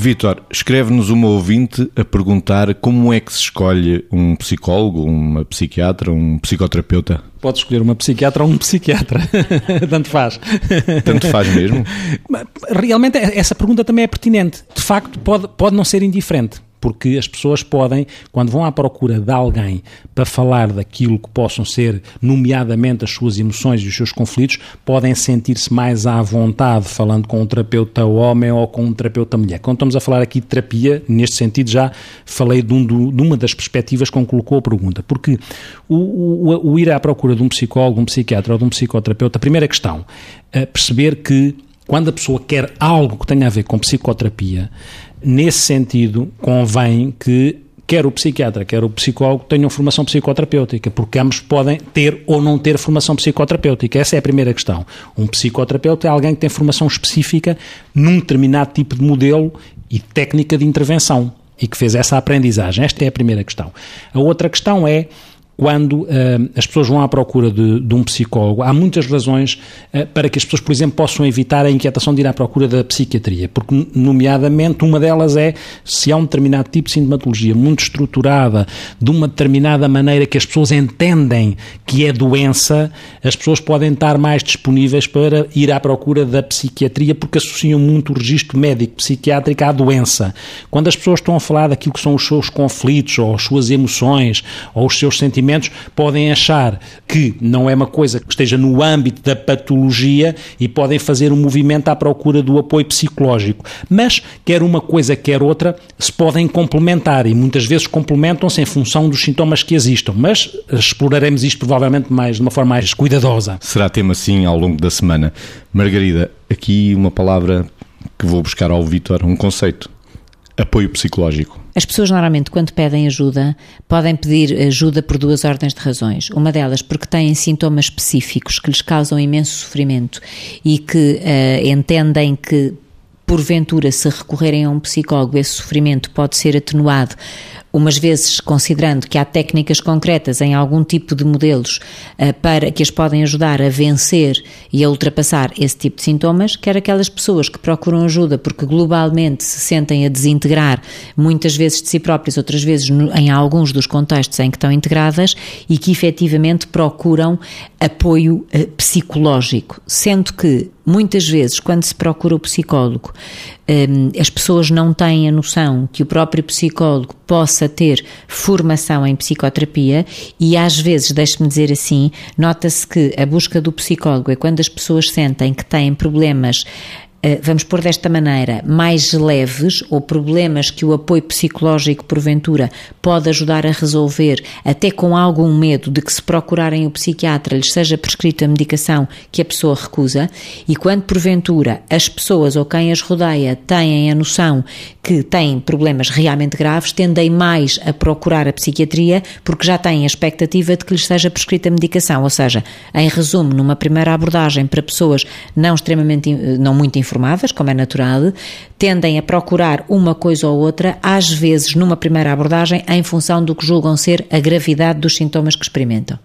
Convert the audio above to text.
Vitor, escreve-nos uma ouvinte a perguntar como é que se escolhe um psicólogo, uma psiquiatra, um psicoterapeuta. Pode escolher uma psiquiatra ou um psiquiatra. Tanto faz. Tanto faz mesmo? Realmente, essa pergunta também é pertinente. De facto, pode, pode não ser indiferente porque as pessoas podem, quando vão à procura de alguém para falar daquilo que possam ser, nomeadamente as suas emoções e os seus conflitos, podem sentir-se mais à vontade falando com um terapeuta homem ou com um terapeuta mulher. Quando estamos a falar aqui de terapia, neste sentido já falei de, um, de uma das perspectivas com que colocou a pergunta, porque o, o, o ir à procura de um psicólogo, um psiquiatra ou de um psicoterapeuta, a primeira questão, é perceber que quando a pessoa quer algo que tenha a ver com psicoterapia, nesse sentido, convém que quer o psiquiatra, quer o psicólogo tenham formação psicoterapêutica, porque ambos podem ter ou não ter formação psicoterapêutica. Essa é a primeira questão. Um psicoterapeuta é alguém que tem formação específica num determinado tipo de modelo e técnica de intervenção e que fez essa aprendizagem. Esta é a primeira questão. A outra questão é quando uh, as pessoas vão à procura de, de, um psicólogo, há muitas razões uh, para que as pessoas, por exemplo, possam evitar a inquietação de ir à procura da psiquiatria, porque, nomeadamente, uma delas é se há um determinado tipo de sintomatologia muito estruturada, de uma determinada maneira que as pessoas entendem que é doença, as pessoas podem estar mais disponíveis para ir à procura da psiquiatria, porque associam muito o registro médico psiquiátrico à doença. Quando as pessoas estão a falar daquilo que são os seus conflitos, ou as suas emoções, ou os seus sentimentos, podem achar que não é uma coisa que esteja no âmbito da patologia e podem fazer um movimento à procura do apoio psicológico. Mas, quer uma coisa, quer outra, se podem complementar e muitas vezes complementam-se em função dos sintomas que existam. Mas exploraremos isto provavelmente mais, de uma forma mais cuidadosa. Será tema sim ao longo da semana. Margarida, aqui uma palavra que vou buscar ao Vitor, um conceito. Apoio psicológico. As pessoas normalmente, quando pedem ajuda, podem pedir ajuda por duas ordens de razões. Uma delas porque têm sintomas específicos que lhes causam imenso sofrimento e que uh, entendem que porventura, se recorrerem a um psicólogo, esse sofrimento pode ser atenuado umas vezes considerando que há técnicas concretas em algum tipo de modelos uh, para que as podem ajudar a vencer e a ultrapassar esse tipo de sintomas, quer aquelas pessoas que procuram ajuda porque globalmente se sentem a desintegrar muitas vezes de si próprias, outras vezes no, em alguns dos contextos em que estão integradas e que efetivamente procuram apoio uh, psicológico, sendo que muitas vezes quando se procura o psicólogo as pessoas não têm a noção que o próprio psicólogo possa ter formação em psicoterapia e às vezes, deixe-me dizer assim, nota-se que a busca do psicólogo é quando as pessoas sentem que têm problemas vamos pôr desta maneira, mais leves ou problemas que o apoio psicológico, porventura, pode ajudar a resolver, até com algum medo de que se procurarem o psiquiatra lhes seja prescrita a medicação que a pessoa recusa, e quando porventura as pessoas ou quem as rodeia têm a noção que têm problemas realmente graves, tendem mais a procurar a psiquiatria porque já têm a expectativa de que lhes seja prescrita a medicação. Ou seja, em resumo, numa primeira abordagem para pessoas não extremamente, não muito informadas, como é natural, tendem a procurar uma coisa ou outra, às vezes numa primeira abordagem, em função do que julgam ser a gravidade dos sintomas que experimentam.